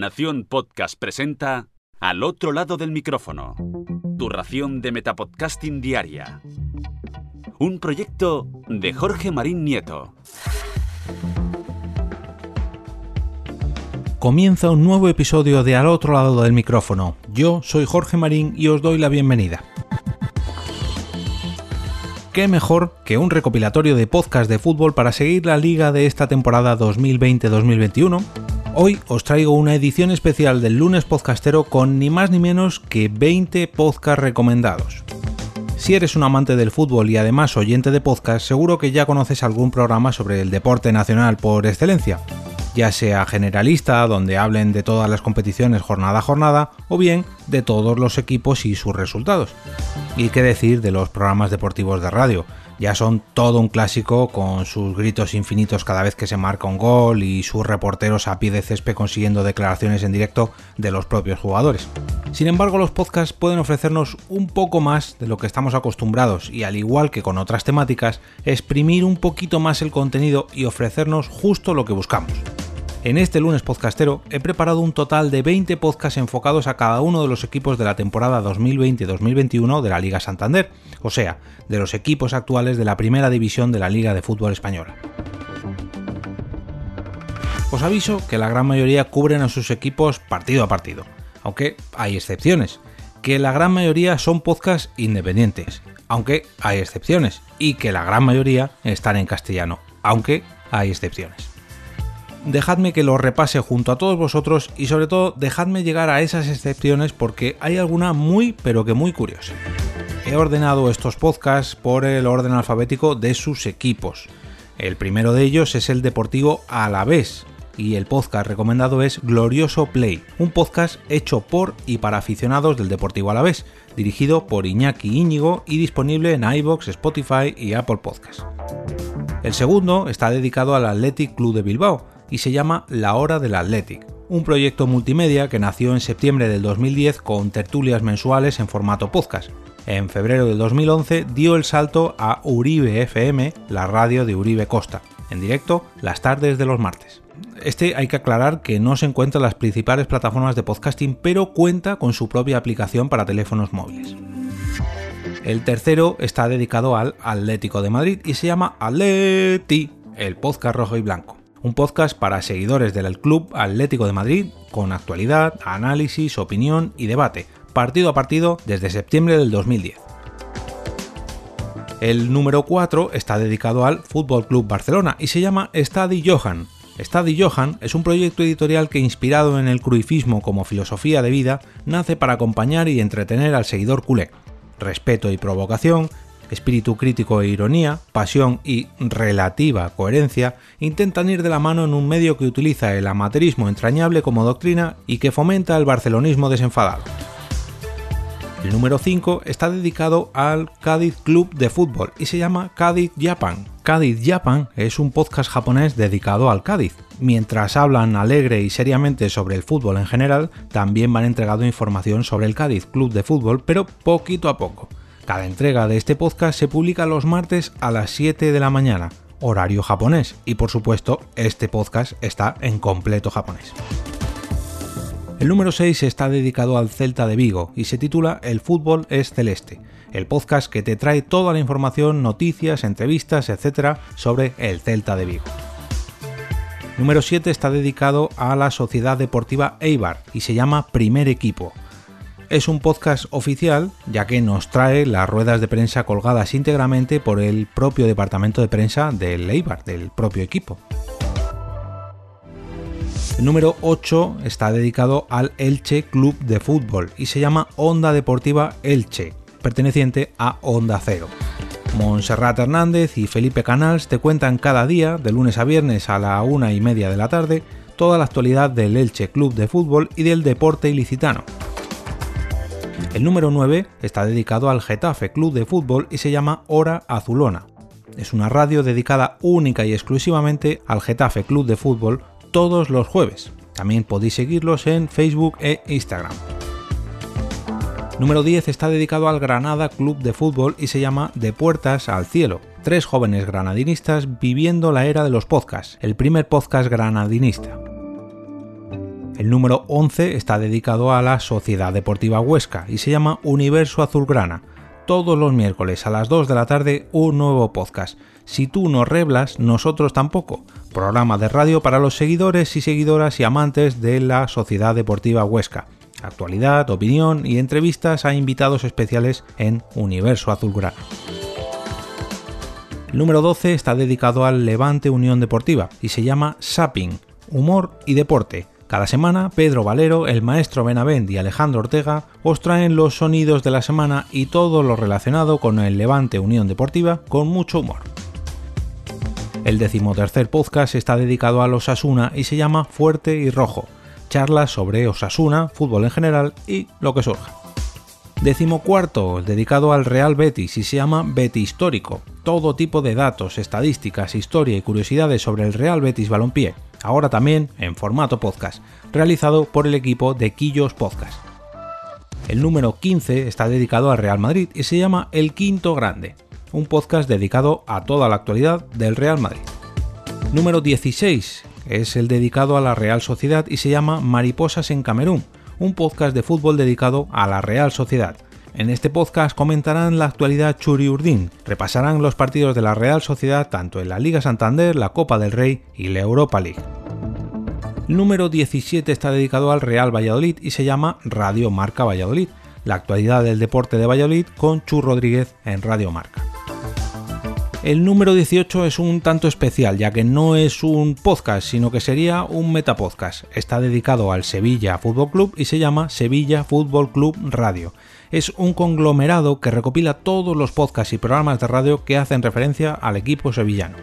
Nación Podcast presenta Al otro lado del micrófono. Tu ración de Metapodcasting Diaria. Un proyecto de Jorge Marín Nieto. Comienza un nuevo episodio de Al otro lado del micrófono. Yo soy Jorge Marín y os doy la bienvenida. ¿Qué mejor que un recopilatorio de podcast de fútbol para seguir la liga de esta temporada 2020-2021? Hoy os traigo una edición especial del lunes podcastero con ni más ni menos que 20 podcasts recomendados. Si eres un amante del fútbol y además oyente de podcast, seguro que ya conoces algún programa sobre el deporte nacional por excelencia ya sea generalista, donde hablen de todas las competiciones jornada a jornada, o bien de todos los equipos y sus resultados. Y qué decir de los programas deportivos de radio, ya son todo un clásico con sus gritos infinitos cada vez que se marca un gol y sus reporteros a pie de césped consiguiendo declaraciones en directo de los propios jugadores. Sin embargo, los podcasts pueden ofrecernos un poco más de lo que estamos acostumbrados y al igual que con otras temáticas, exprimir un poquito más el contenido y ofrecernos justo lo que buscamos. En este lunes podcastero he preparado un total de 20 podcasts enfocados a cada uno de los equipos de la temporada 2020-2021 de la Liga Santander, o sea, de los equipos actuales de la primera división de la Liga de Fútbol Española. Os aviso que la gran mayoría cubren a sus equipos partido a partido, aunque hay excepciones, que la gran mayoría son podcasts independientes, aunque hay excepciones, y que la gran mayoría están en castellano, aunque hay excepciones dejadme que lo repase junto a todos vosotros y sobre todo dejadme llegar a esas excepciones porque hay alguna muy pero que muy curiosa. He ordenado estos podcasts por el orden alfabético de sus equipos. El primero de ellos es el Deportivo Alavés y el podcast recomendado es Glorioso Play, un podcast hecho por y para aficionados del Deportivo Alavés, dirigido por Iñaki Íñigo y disponible en iBox, Spotify y Apple Podcasts. El segundo está dedicado al Athletic Club de Bilbao y se llama La Hora del Athletic, un proyecto multimedia que nació en septiembre del 2010 con tertulias mensuales en formato podcast. En febrero del 2011 dio el salto a Uribe FM, la radio de Uribe Costa, en directo las tardes de los martes. Este hay que aclarar que no se encuentra en las principales plataformas de podcasting, pero cuenta con su propia aplicación para teléfonos móviles. El tercero está dedicado al Atlético de Madrid y se llama Atleti, el podcast rojo y blanco un podcast para seguidores del Club Atlético de Madrid con actualidad, análisis, opinión y debate, partido a partido desde septiembre del 2010. El número 4 está dedicado al Fútbol Club Barcelona y se llama Stadi Johan. Stadi Johan es un proyecto editorial que inspirado en el cruifismo como filosofía de vida, nace para acompañar y entretener al seguidor culé. Respeto y provocación, espíritu crítico e ironía, pasión y relativa coherencia intentan ir de la mano en un medio que utiliza el amateurismo entrañable como doctrina y que fomenta el barcelonismo desenfadado. El número 5 está dedicado al Cádiz Club de Fútbol y se llama Cádiz Japan. Cádiz Japan es un podcast japonés dedicado al Cádiz. Mientras hablan alegre y seriamente sobre el fútbol en general, también van entregando información sobre el Cádiz Club de Fútbol, pero poquito a poco. Cada entrega de este podcast se publica los martes a las 7 de la mañana, horario japonés, y por supuesto este podcast está en completo japonés. El número 6 está dedicado al Celta de Vigo y se titula El fútbol es celeste, el podcast que te trae toda la información, noticias, entrevistas, etc. sobre el Celta de Vigo. Número 7 está dedicado a la Sociedad Deportiva Eibar y se llama Primer Equipo, es un podcast oficial, ya que nos trae las ruedas de prensa colgadas íntegramente por el propio departamento de prensa del Eibar, del propio equipo. El número 8 está dedicado al Elche Club de Fútbol y se llama Onda Deportiva Elche, perteneciente a Onda Cero. Montserrat Hernández y Felipe Canals te cuentan cada día, de lunes a viernes a la una y media de la tarde, toda la actualidad del Elche Club de Fútbol y del deporte ilicitano. El número 9 está dedicado al Getafe Club de Fútbol y se llama Hora Azulona. Es una radio dedicada única y exclusivamente al Getafe Club de Fútbol todos los jueves. También podéis seguirlos en Facebook e Instagram. Número 10 está dedicado al Granada Club de Fútbol y se llama De Puertas al Cielo. Tres jóvenes granadinistas viviendo la era de los podcasts, el primer podcast granadinista. El número 11 está dedicado a la Sociedad Deportiva Huesca y se llama Universo Azulgrana. Todos los miércoles a las 2 de la tarde un nuevo podcast. Si tú no reblas, nosotros tampoco. Programa de radio para los seguidores y seguidoras y amantes de la Sociedad Deportiva Huesca. Actualidad, opinión y entrevistas a invitados especiales en Universo Azulgrana. El número 12 está dedicado al Levante Unión Deportiva y se llama Sapping, Humor y Deporte cada semana, Pedro Valero, el maestro Benavent y Alejandro Ortega os traen los sonidos de la semana y todo lo relacionado con el Levante Unión Deportiva con mucho humor. El decimotercer podcast está dedicado a los Osasuna y se llama Fuerte y Rojo. Charlas sobre Osasuna, fútbol en general y lo que surja. Decimocuarto, dedicado al Real Betis y se llama Betis Histórico. Todo tipo de datos, estadísticas, historia y curiosidades sobre el Real Betis Balompié ahora también en formato podcast, realizado por el equipo de Quillos Podcast. El número 15 está dedicado al Real Madrid y se llama El Quinto Grande, un podcast dedicado a toda la actualidad del Real Madrid. Número 16 es el dedicado a la Real Sociedad y se llama Mariposas en Camerún, un podcast de fútbol dedicado a la Real Sociedad, en este podcast comentarán la actualidad Churi Urdín, repasarán los partidos de la Real Sociedad tanto en la Liga Santander, la Copa del Rey y la Europa League. El número 17 está dedicado al Real Valladolid y se llama Radio Marca Valladolid, la actualidad del deporte de Valladolid con Chu Rodríguez en Radio Marca. El número 18 es un tanto especial, ya que no es un podcast, sino que sería un metapodcast. Está dedicado al Sevilla Fútbol Club y se llama Sevilla Fútbol Club Radio es un conglomerado que recopila todos los podcasts y programas de radio que hacen referencia al equipo sevillano.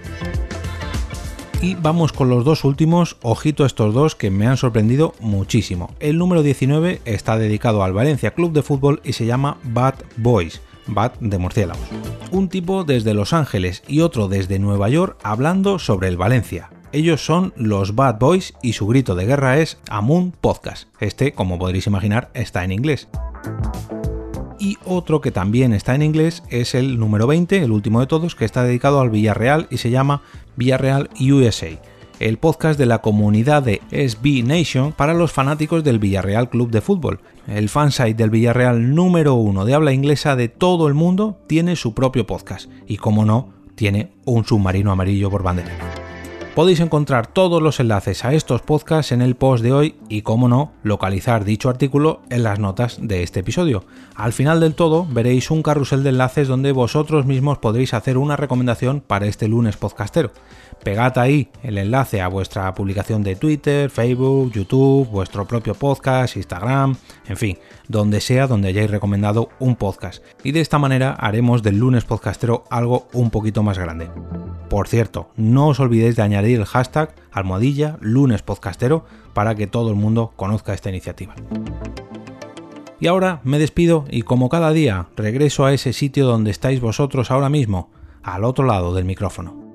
Y vamos con los dos últimos, ojito a estos dos que me han sorprendido muchísimo. El número 19 está dedicado al Valencia Club de Fútbol y se llama Bad Boys, Bad de murciélagos. Un tipo desde Los Ángeles y otro desde Nueva York hablando sobre el Valencia. Ellos son los Bad Boys y su grito de guerra es Amun Podcast. Este, como podréis imaginar, está en inglés y otro que también está en inglés es el número 20, el último de todos, que está dedicado al Villarreal y se llama Villarreal USA, el podcast de la comunidad de SB Nation para los fanáticos del Villarreal Club de Fútbol. El fansite del Villarreal número uno de habla inglesa de todo el mundo tiene su propio podcast y, como no, tiene un submarino amarillo por bandera. Podéis encontrar todos los enlaces a estos podcasts en el post de hoy y, como no, localizar dicho artículo en las notas de este episodio. Al final del todo veréis un carrusel de enlaces donde vosotros mismos podréis hacer una recomendación para este lunes podcastero. Pegad ahí el enlace a vuestra publicación de Twitter, Facebook, YouTube, vuestro propio podcast, Instagram, en fin, donde sea donde hayáis recomendado un podcast. Y de esta manera haremos del lunes podcastero algo un poquito más grande. Por cierto, no os olvidéis de añadir el hashtag almohadilla lunes podcastero para que todo el mundo conozca esta iniciativa. Y ahora me despido y como cada día regreso a ese sitio donde estáis vosotros ahora mismo, al otro lado del micrófono.